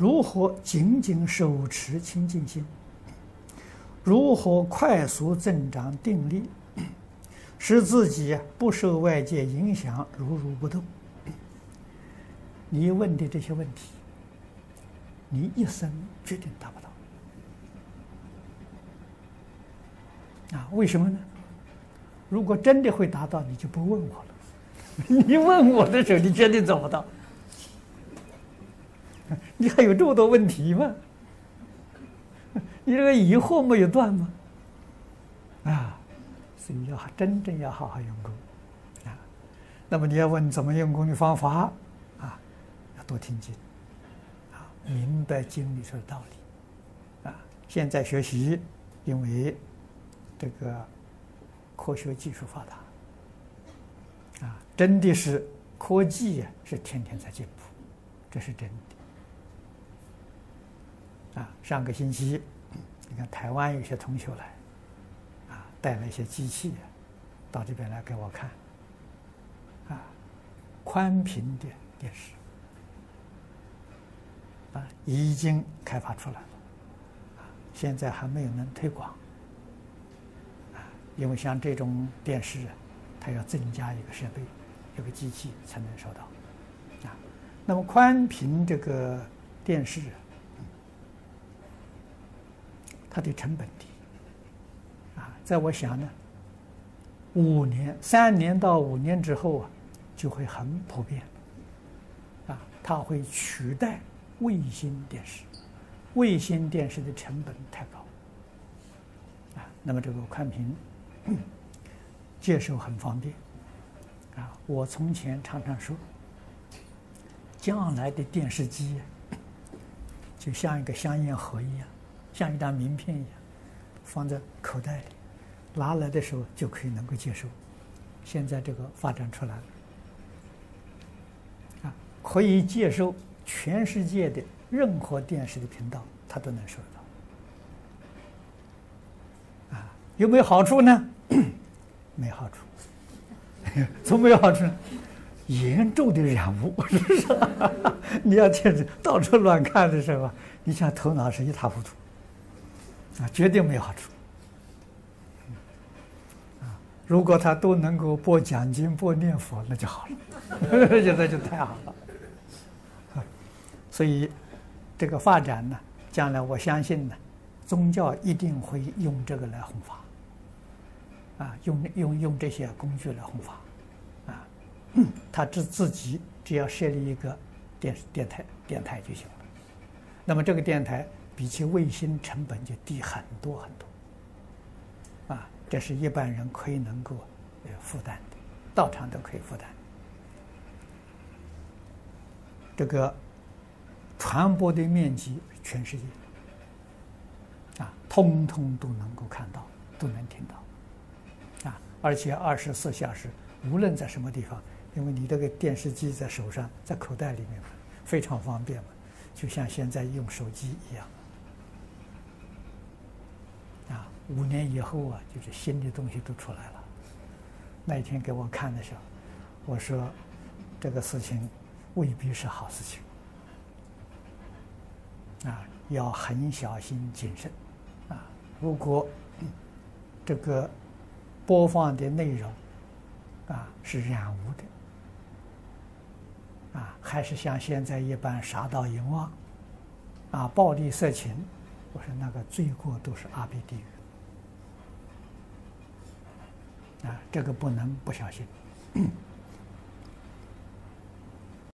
如何紧紧手持清净心？如何快速增长定力，使自己不受外界影响，如如不动？你问的这些问题，你一生决定达不到。啊，为什么呢？如果真的会达到，你就不问我了。你问我的时候，你绝对做不到。你还有这么多问题吗？你这个疑惑没有断吗？啊，所以要真正要好好用功啊。那么你要问怎么用功的方法啊？要多听经啊，明白经里头的道理啊。现在学习，因为这个科学技术发达啊，真的是科技呀，是天天在进步，这是真的。啊，上个星期，你看台湾有些同学来，啊，带了一些机器，到这边来给我看，啊，宽频的电视，啊，已经开发出来了，啊，现在还没有能推广，啊，因为像这种电视，它要增加一个设备，一个机器才能收到，啊，那么宽频这个电视。它的成本低，啊，在我想呢，五年、三年到五年之后啊，就会很普遍，啊，它会取代卫星电视，卫星电视的成本太高，啊，那么这个宽频接收很方便，啊，我从前常常说，将来的电视机就像一个香烟盒一样。像一张名片一样，放在口袋里，拿来的时候就可以能够接收。现在这个发展出来了，啊，可以接收全世界的任何电视的频道，它都能收得到。啊，有没有好处呢？没好处，怎么没有好处呢？严重的染污，是不是？你要这样到处乱看的时候，你想头脑是一塌糊涂。啊，绝对没有好处。啊，如果他都能够播讲经、播念佛，那就好了，现在就太好了。所以，这个发展呢，将来我相信呢，宗教一定会用这个来弘法。啊，用用用这些工具来弘法。啊，他只自己只要设立一个电电台电台就行了。那么这个电台。比起卫星成本就低很多很多，啊，这是一般人可以能够呃负担的，道场都可以负担。这个传播的面积全世界，啊，通通都能够看到，都能听到，啊，而且二十四小时，无论在什么地方，因为你这个电视机在手上，在口袋里面，非常方便嘛，就像现在用手机一样。五年以后啊，就是新的东西都出来了。那一天给我看的时候，我说这个事情未必是好事情啊，要很小心谨慎啊。如果这个播放的内容啊是染污的啊，还是像现在一般杀盗淫妄啊、暴力色情，我说那个罪过都是阿鼻地狱。啊，这个不能不小心。